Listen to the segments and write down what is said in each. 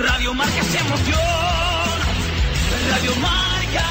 Radio Marca se emoción. Radio Marca.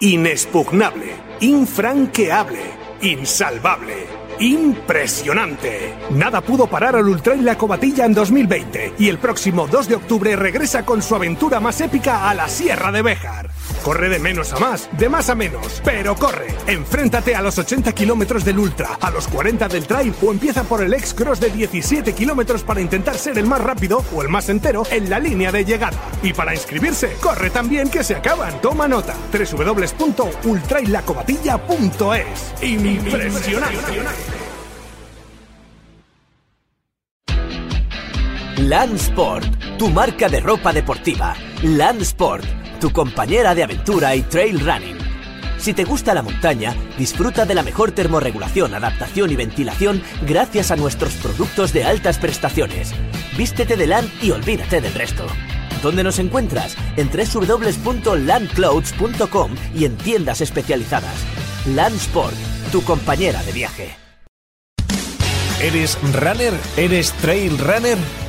Inexpugnable, infranqueable, insalvable. Impresionante. Nada pudo parar al Ultra y la Cobatilla en 2020 y el próximo 2 de octubre regresa con su aventura más épica a la Sierra de Béjar. Corre de menos a más, de más a menos, pero corre. Enfréntate a los 80 kilómetros del Ultra, a los 40 del Trail o empieza por el X-Cross de 17 kilómetros para intentar ser el más rápido o el más entero en la línea de llegada. Y para inscribirse, corre también que se acaban. Toma nota. www.ultrailacobatilla.es. Impresionante. Landsport, tu marca de ropa deportiva. Landsport, tu compañera de aventura y trail running. Si te gusta la montaña, disfruta de la mejor termorregulación, adaptación y ventilación gracias a nuestros productos de altas prestaciones. Vístete de LAN y olvídate del resto. ¿Dónde nos encuentras? En www.landclothes.com y en tiendas especializadas. Landsport, tu compañera de viaje. ¿Eres runner? ¿Eres trail runner?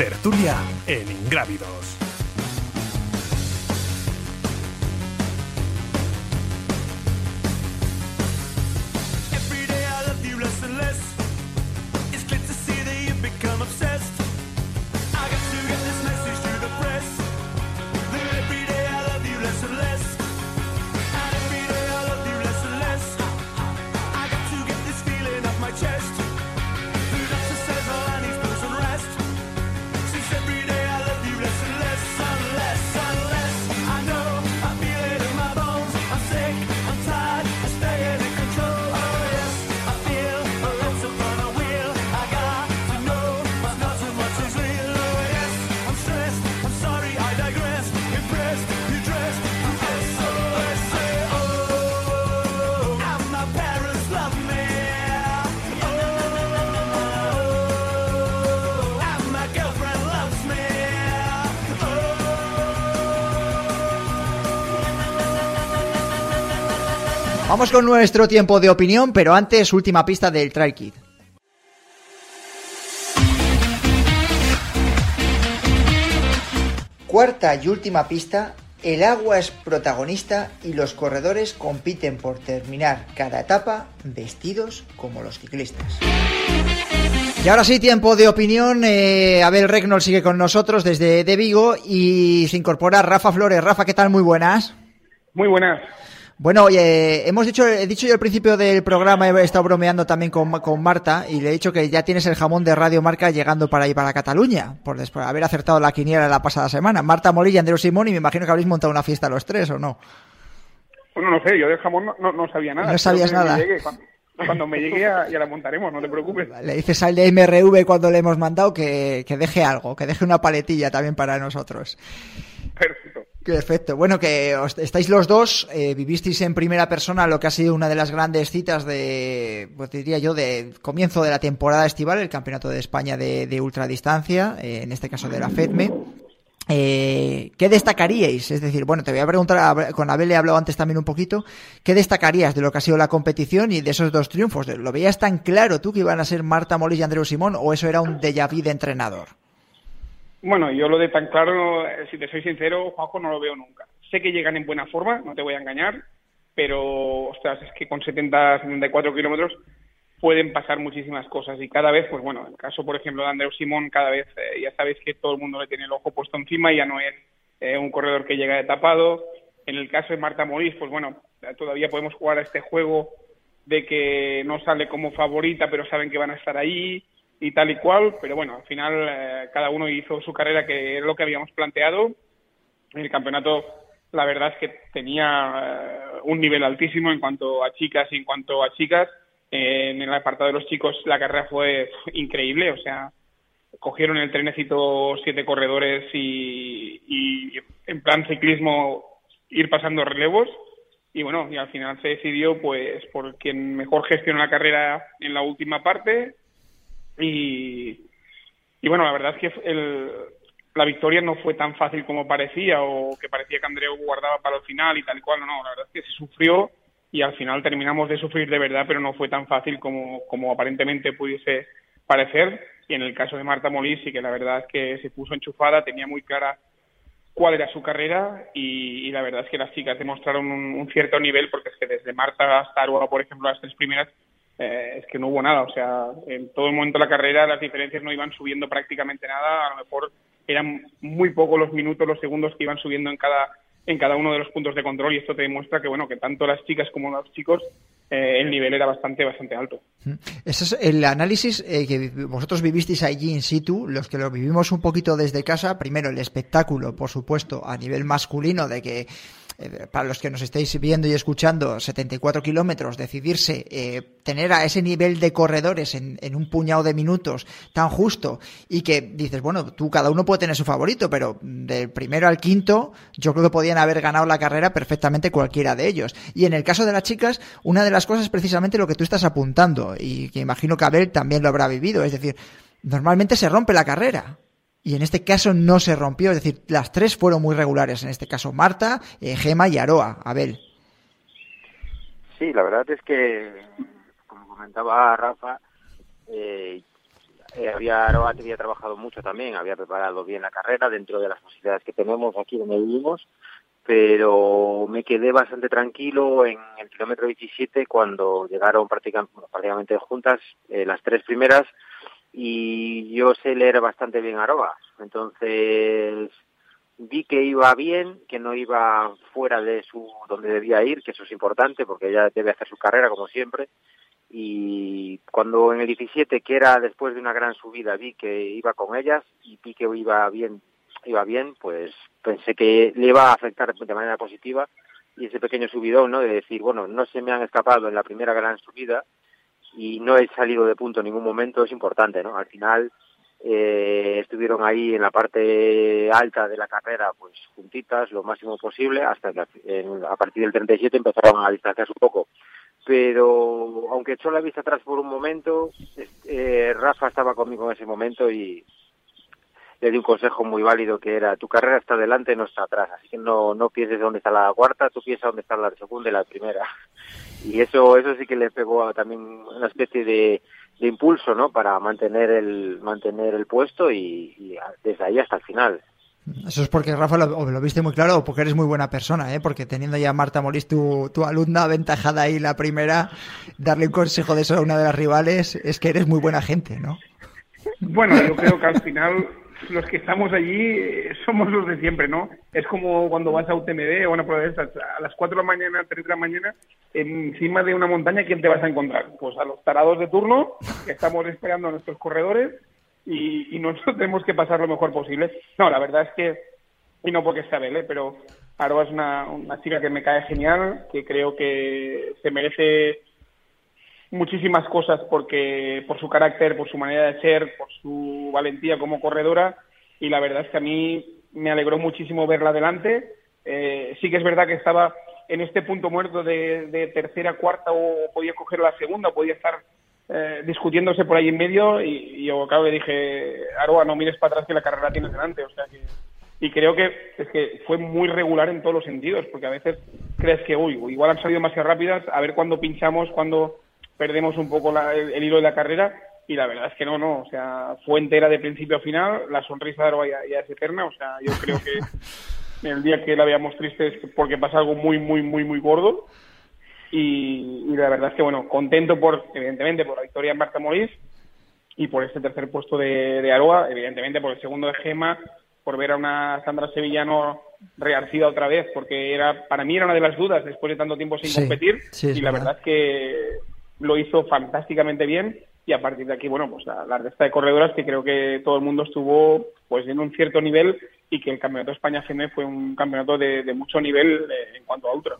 Tertulia en Ingrávidos. Vamos con nuestro tiempo de opinión, pero antes última pista del Trail Kid. Cuarta y última pista, el agua es protagonista y los corredores compiten por terminar cada etapa vestidos como los ciclistas. Y ahora sí, tiempo de opinión. Eh, Abel Regnol sigue con nosotros desde de Vigo y se incorpora Rafa Flores. Rafa, ¿qué tal? Muy buenas. Muy buenas. Bueno, oye, hemos dicho, he dicho yo al principio del programa, he estado bromeando también con, con Marta y le he dicho que ya tienes el jamón de Radio Marca llegando para ahí para Cataluña, por después de haber acertado la quiniela la pasada semana. Marta Molilla y Andreu Simón y me imagino que habréis montado una fiesta los tres, ¿o no? Bueno, no sé, yo del jamón no, no, no sabía nada. No sabías me nada. Cuando, cuando me llegue ya, ya la montaremos, no te preocupes. Le dices al de MRV cuando le hemos mandado que, que deje algo, que deje una paletilla también para nosotros. Perfecto. Perfecto. Bueno, que estáis los dos, eh, vivisteis en primera persona lo que ha sido una de las grandes citas de, pues diría yo, de comienzo de la temporada estival, el Campeonato de España de, de ultradistancia, eh, en este caso de la FEDME. Eh, ¿Qué destacaríais? Es decir, bueno, te voy a preguntar, con Abel he hablado antes también un poquito, ¿qué destacarías de lo que ha sido la competición y de esos dos triunfos? ¿Lo veías tan claro tú que iban a ser Marta Molís y Andreu Simón o eso era un déjà vu de entrenador? Bueno, yo lo de tan claro, eh, si te soy sincero, Juanjo, no lo veo nunca. Sé que llegan en buena forma, no te voy a engañar, pero, ostras, es que con 70, 74 kilómetros pueden pasar muchísimas cosas y cada vez, pues bueno, el caso, por ejemplo, de Andreu Simón, cada vez eh, ya sabéis que todo el mundo le tiene el ojo puesto encima, ya no es eh, un corredor que llega de tapado. En el caso de Marta Morís, pues bueno, todavía podemos jugar a este juego de que no sale como favorita, pero saben que van a estar ahí y tal y cual, pero bueno, al final eh, cada uno hizo su carrera que era lo que habíamos planteado. El campeonato, la verdad es que tenía un nivel altísimo en cuanto a chicas y en cuanto a chicas. Eh, en el apartado de los chicos la carrera fue increíble, o sea, cogieron el trenecito siete corredores y, y en plan ciclismo ir pasando relevos y bueno, y al final se decidió pues por quien mejor gestionó la carrera en la última parte y, y bueno, la verdad es que el, la victoria no fue tan fácil como parecía o que parecía que Andreu guardaba para el final y tal y cual, no, la verdad es que se sufrió y al final terminamos de sufrir de verdad, pero no fue tan fácil como, como aparentemente pudiese parecer. Y en el caso de Marta Molís que la verdad es que se puso enchufada, tenía muy clara cuál era su carrera y, la verdad es que las chicas demostraron un, cierto nivel porque es que desde Marta hasta Aruba, por ejemplo, las tres primeras, eh, es que no hubo nada. O sea, en todo el momento de la carrera las diferencias no iban subiendo prácticamente nada. A lo mejor eran muy pocos los minutos, los segundos que iban subiendo en cada en cada uno de los puntos de control y esto te demuestra que bueno que tanto las chicas como los chicos eh, el nivel era bastante bastante alto. Ese es el análisis eh, que vosotros vivisteis allí in situ, los que lo vivimos un poquito desde casa. Primero el espectáculo, por supuesto, a nivel masculino de que eh, para los que nos estáis viendo y escuchando, 74 kilómetros, decidirse eh, tener a ese nivel de corredores en, un puñado de minutos tan justo y que dices, bueno, tú cada uno puede tener su favorito, pero del primero al quinto yo creo que podían haber ganado la carrera perfectamente cualquiera de ellos. Y en el caso de las chicas, una de las cosas es precisamente lo que tú estás apuntando y que imagino que Abel también lo habrá vivido, es decir, normalmente se rompe la carrera y en este caso no se rompió, es decir, las tres fueron muy regulares, en este caso Marta, eh, Gema y Aroa, Abel. Sí, la verdad es que, como comentaba Rafa, eh, eh, había Aroa había trabajado mucho también, había preparado bien la carrera dentro de las posibilidades que tenemos aquí donde vivimos, pero me quedé bastante tranquilo en el kilómetro 17 cuando llegaron prácticamente, prácticamente juntas las tres primeras y yo sé leer bastante bien Aroa. Entonces vi que iba bien, que no iba fuera de su donde debía ir, que eso es importante porque ella debe hacer su carrera como siempre. Y cuando en el 17, que era después de una gran subida, vi que iba con ellas y vi que iba bien, iba bien, pues pensé que le iba a afectar de manera positiva y ese pequeño subidón, ¿no? De decir, bueno, no se me han escapado en la primera gran subida, y no he salido de punto en ningún momento es importante, ¿no? Al final eh, estuvieron ahí en la parte alta de la carrera, pues juntitas lo máximo posible, hasta que a partir del 37 empezaron a distanciarse un poco. Pero aunque echó la vista atrás por un momento, eh, Rafa estaba conmigo en ese momento y le di un consejo muy válido que era tu carrera está adelante, no está atrás, así que no, no pienses dónde está la cuarta, tú piensas dónde está la segunda y la primera y eso eso sí que le pegó también una especie de, impulso no para mantener el mantener el puesto y, desde ahí hasta el final eso es porque, Rafa, lo, lo, viste muy claro o porque eres muy buena persona, ¿eh? Porque teniendo ya a Marta Molís, tu, tu alumna aventajada ahí la primera, darle un consejo de eso a una de las rivales, es que eres muy buena gente, ¿no? Bueno, yo creo que al final los que estamos allí eh, somos los de siempre, ¿no? Es como cuando vas a UTMB o una prueba de estas, a las 4 de la mañana, 3 de la mañana, encima de una montaña, ¿quién te vas a encontrar? Pues a los tarados de turno, que estamos esperando a nuestros corredores y, y nosotros tenemos que pasar lo mejor posible. No, la verdad es que, y no porque sea Bele, pero Aroa es una, una chica que me cae genial, que creo que se merece muchísimas cosas porque por su carácter, por su manera de ser, por su valentía como corredora y la verdad es que a mí me alegró muchísimo verla adelante. Eh, sí que es verdad que estaba en este punto muerto de, tercera, cuarta o podía coger la segunda, podía estar eh, discutiéndose por ahí en medio y, yo acabo le dije, Aroa, no mires para atrás que la carrera tienes delante. Que, y creo que es que fue muy regular en todos los sentidos, porque a veces crees que, uy, igual han salido demasiado rápidas, a ver cuándo pinchamos, cuándo perdemos un poco el, hilo de la carrera y la verdad es que no, no, o sea, fue entera de principio a final, la sonrisa de Aroa ya, es eterna, o sea, yo creo que el día que la veamos triste es porque pasa algo muy, muy, muy, muy gordo y, la verdad es que, bueno, contento por, evidentemente, por la victoria de Marta Morís y por este tercer puesto de, Aroa, evidentemente por el segundo de Gema, por ver a una Sandra Sevillano rearcida otra vez, porque era para mí era una de las dudas después de tanto tiempo sin competir y la verdad es que lo hizo fantásticamente bien y a partir de aquí, bueno, pues la, la resta de corredoras que creo que todo el mundo estuvo pues en un cierto nivel y que el Campeonato de España FM fue un campeonato de, mucho nivel eh, en cuanto a ultra.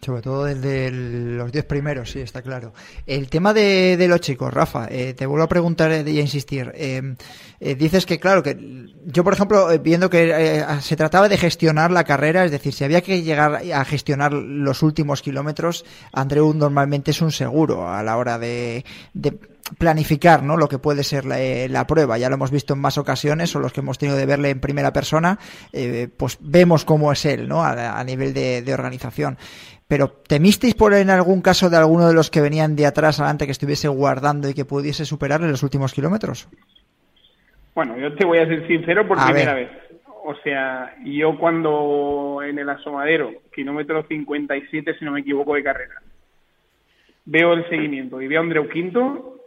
Sobre todo el de los 10 primeros, sí, está claro. El tema de, los chicos, Rafa, eh, te vuelvo a preguntar y a insistir. Eh, eh, dices que, claro, que yo, por ejemplo, viendo que se trataba de gestionar la carrera, es decir, si había que llegar a gestionar los últimos kilómetros, Andreu normalmente es un seguro a la hora de, planificar ¿no? lo que puede ser la, prueba. Ya lo hemos visto en más ocasiones, o los que hemos tenido de verle en primera persona, pues vemos cómo es él ¿no? a, nivel de, de organización. Pero ¿temisteis por en algún caso de alguno de los que venían de atrás adelante que estuviese guardando y que pudiese superar en los últimos kilómetros? Bueno, yo te voy a ser sincero por primera vez. O sea, yo cuando en el asomadero, kilómetro 57, si no me equivoco, de carrera, veo el seguimiento y veo a Andreu Quinto,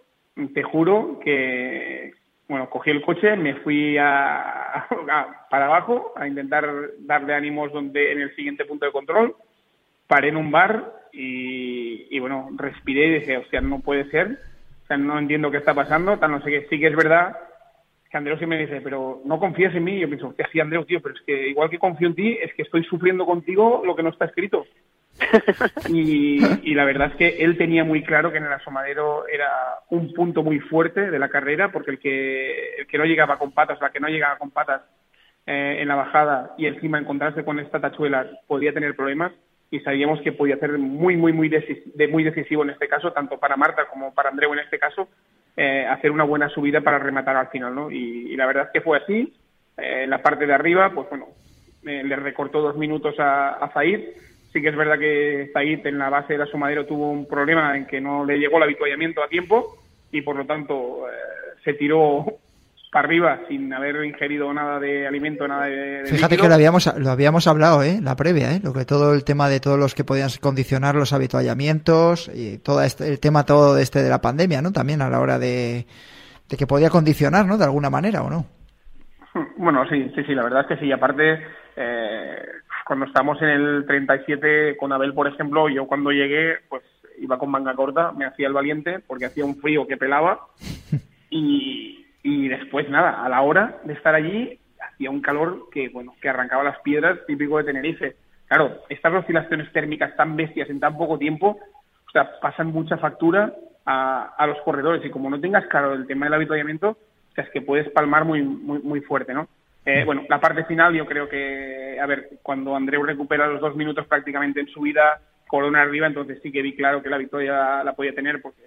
te juro que, bueno, cogí el coche, me fui a, para abajo a intentar darle ánimos donde en el siguiente punto de control. Paré en un bar y, bueno, respiré y dije, hostia, no puede ser, o sea, no entiendo qué está pasando, tal, no sé qué, sí que es verdad que Andreu sí me dice, pero no confías en mí, yo pienso, que sí, Andreu, tío, pero es que igual que confío en ti, es que estoy sufriendo contigo lo que no está escrito. y, la verdad es que él tenía muy claro que en el asomadero era un punto muy fuerte de la carrera, porque el que, el que no llegaba con patas, la que no llegaba con patas eh, en la bajada y encima encontrarse con esta tachuela podía tener problemas y sabíamos que podía ser muy, muy, muy, muy decisivo en este caso, tanto para Marta como para Andreu en este caso, eh, hacer una buena subida para rematar al final, ¿no? Y, la verdad es que fue así. Eh, en la parte de arriba, pues bueno, eh, le recortó dos minutos a, a Zaid. Sí que es verdad que Zaid en la base de la sumadero tuvo un problema en que no le llegó el habituallamiento a tiempo y por lo tanto se tiró para arriba sin haber ingerido nada de alimento, nada de, Fíjate que lo habíamos, lo habíamos hablado, ¿eh? La previa, ¿eh? Lo que todo el tema de todos los que podían condicionar los habituallamientos y todo este, el tema todo este de la pandemia, ¿no? También a la hora de, que podía condicionar, ¿no? De alguna manera, ¿o no? Bueno, sí, sí, sí, la verdad es que sí. Aparte, eh, cuando estamos en el 37 con Abel, por ejemplo, yo cuando llegué, pues iba con manga corta, me hacía el valiente porque hacía un frío que pelaba y, y después nada, a la hora de estar allí hacía un calor que bueno, que arrancaba las piedras típico de Tenerife. Claro, estas oscilaciones térmicas tan bestias en tan poco tiempo, o sea, pasan mucha factura a, a los corredores y como no tengas claro el tema del habituallamiento, o sea, es que puedes palmar muy muy muy fuerte, ¿no? Eh, bueno, la parte final yo creo que, a ver, cuando Andreu recupera los dos minutos prácticamente en su vida, corona arriba, entonces sí que vi claro que la victoria la podía tener porque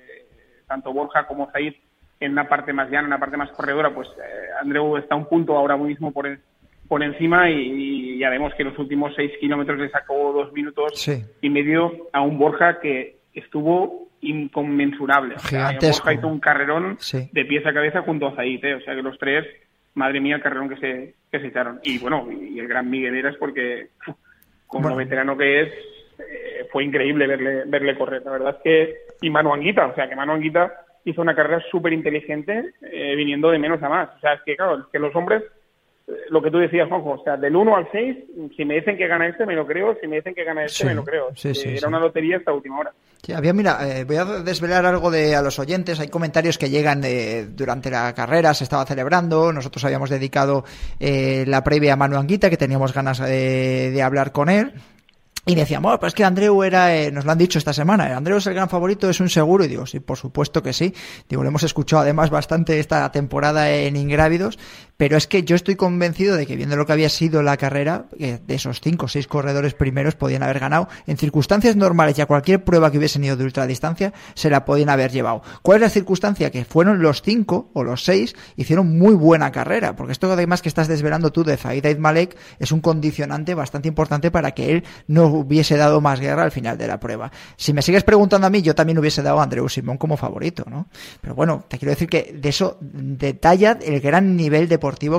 tanto Borja como Zaid en una parte más llana, en una parte más corredora, pues eh, Andreu está un punto ahora mismo por, por encima y, ya vemos que los últimos seis kilómetros le sacó dos minutos y medio a un Borja que estuvo inconmensurable. Borja hizo un carrerón de pieza a cabeza junto a Zaid, ¿eh? o sea que los tres, madre mía, el carrerón que se, que se echaron. Y bueno, y el gran Miguel Eras porque como veterano que es, eh, fue increíble verle, verle correr. La verdad es que, y Manu Anguita, o sea que Manu Anguita hizo una carrera súper inteligente eh, viniendo de menos a más. O sea, es que claro, es que los hombres, lo que tú decías, Juanjo, o sea, del 1 al 6, si me dicen que gana este, me lo creo, si me dicen que gana este, me lo creo. Sí, sí, Era una lotería hasta última hora. Sí, había, mira, eh, voy a desvelar algo de a los oyentes. Hay comentarios que llegan durante la carrera, se estaba celebrando. Nosotros habíamos dedicado la previa a Manu Anguita, que teníamos ganas de hablar con él. Y decíamos, pues es que Andreu era, eh, nos lo han dicho esta semana, Andreu es el gran favorito, es un seguro. Y digo, sí, por supuesto que sí. Digo, lo hemos escuchado además bastante esta temporada en Ingrávidos, pero es que yo estoy convencido de que viendo lo que había sido la carrera, de esos cinco o seis corredores primeros podían haber ganado. En circunstancias normales y a cualquier prueba que hubiesen ido de ultradistancia, se la podían haber llevado. ¿Cuál es la circunstancia? Que fueron los cinco o los seis, hicieron muy buena carrera, porque esto además que estás desvelando tú de Zaid Malek es un condicionante bastante importante para que él no hubiese dado más guerra al final de la prueba. Si me sigues preguntando a mí, yo también hubiese dado a Andreu Simón como favorito, ¿no? Pero bueno, te quiero decir que de eso detalla el gran nivel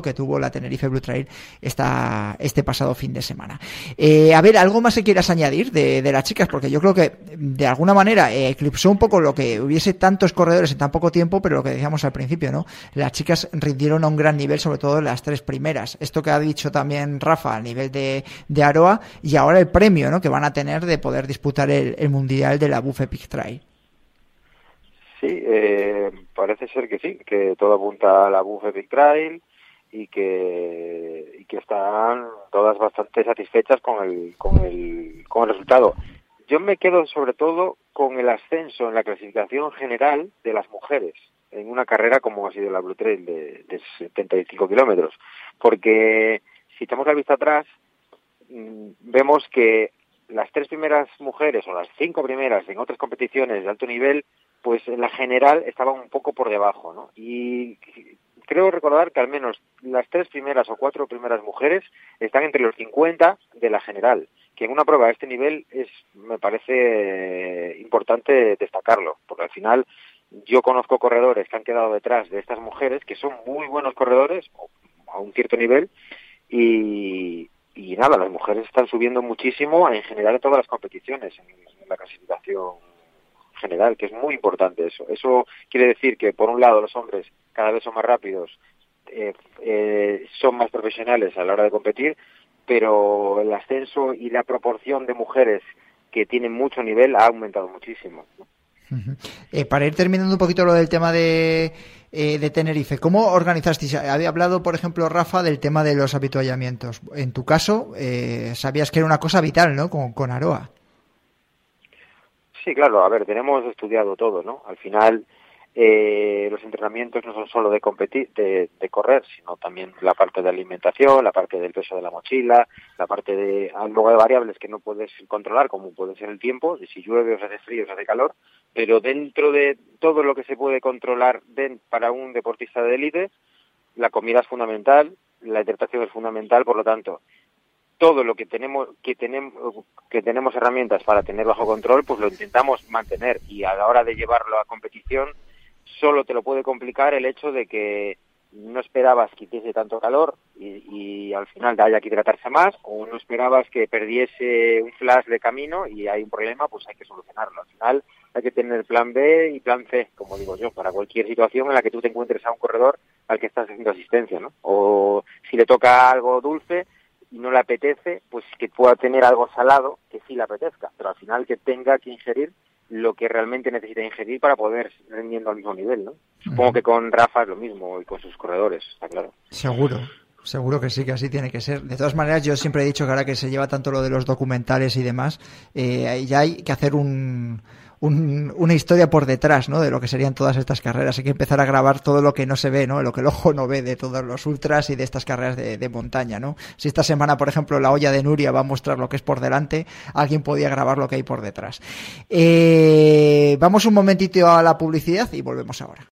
que tuvo la Tenerife Blue Trail esta, este pasado fin de semana. Eh, a ver, ¿algo más que quieras añadir de, las chicas? Porque yo creo que de alguna manera eclipsó un poco lo que hubiese tantos corredores en tan poco tiempo, pero lo que decíamos al principio, ¿no? Las chicas rindieron a un gran nivel, sobre todo las tres primeras. Esto que ha dicho también Rafa a nivel de, de Aroa y ahora el premio que van a tener de poder disputar el, Mundial de la Buff Epic Trail. Sí, eh, parece ser que sí, que todo apunta a la Buff Epic Trail y que, y que están todas bastante satisfechas con el, con el, con el resultado. yo me quedo sobre todo con el ascenso en la clasificación general de las mujeres en una carrera como ha sido la Blue Trail de, de 75 kilómetros. Porque si echamos la vista atrás, mm, vemos que las tres primeras mujeres o las cinco primeras en otras competiciones de alto nivel, pues en la general estaban un poco por debajo, ¿no? Y creo recordar que al menos las tres primeras o cuatro primeras mujeres están entre los 50 de la general, que en una prueba de este nivel es, me parece importante destacarlo, porque al final yo conozco corredores que han quedado detrás de estas mujeres, que son muy buenos corredores, a un cierto nivel, y, y nada, las mujeres están subiendo muchísimo en general en todas las competiciones, en, la clasificación general, que es muy importante eso. Eso quiere decir que, por un lado, los hombres cada vez son más rápidos, eh, eh, son más profesionales a la hora de competir, pero el ascenso y la proporción de mujeres que tienen mucho nivel ha aumentado muchísimo. Eh, para ir terminando un poquito lo del tema de, eh, de Tenerife, ¿cómo organizasteis? Había hablado, por ejemplo, Rafa, del tema de los habituallamientos. En tu caso, eh, sabías que era una cosa vital, ¿no? Con, con Aroa. Sí, claro, a ver, tenemos estudiado todo, ¿no? Al final, eh, los entrenamientos no son solo de competir, de, correr, sino también la parte de alimentación, la parte del peso de la mochila, la parte de luego de variables que no puedes controlar, como puede ser el tiempo, de si llueve o se hace frío o hace calor, pero dentro de todo lo que se puede controlar para un deportista de élite, la comida es fundamental, la hidratación es fundamental, por lo tanto, todo lo que tenemos que tenemos que tenemos herramientas para tener bajo control, pues lo intentamos mantener y a la hora de llevarlo a competición solo te lo puede complicar el hecho de que no esperabas que hiciese tanto calor y, y, al final haya que hidratarse más o no esperabas que perdiese un flash de camino y hay un problema, pues hay que solucionarlo. Al final hay que tener plan B y plan C, como digo yo, para cualquier situación en la que tú te encuentres a un corredor al que estás haciendo asistencia, ¿no? O si le toca algo dulce y no le apetece, pues que pueda tener algo salado que sí le apetezca, pero al final que tenga que ingerir lo que realmente necesita ingerir para poder rendiendo al mismo nivel, ¿no? Supongo que con Rafa es lo mismo y con sus corredores, está claro. Seguro. Seguro que sí, que así tiene que ser. De todas maneras, yo siempre he dicho que ahora que se lleva tanto lo de los documentales y demás, eh, ya hay que hacer un, un, una historia por detrás, ¿no? De lo que serían todas estas carreras. Hay que empezar a grabar todo lo que no se ve, ¿no? Lo que el ojo no ve de todos los ultras y de estas carreras de, de montaña, ¿no? Si esta semana, por ejemplo, la olla de Nuria va a mostrar lo que es por delante, alguien podía grabar lo que hay por detrás. Eh, vamos un momentito a la publicidad y volvemos ahora.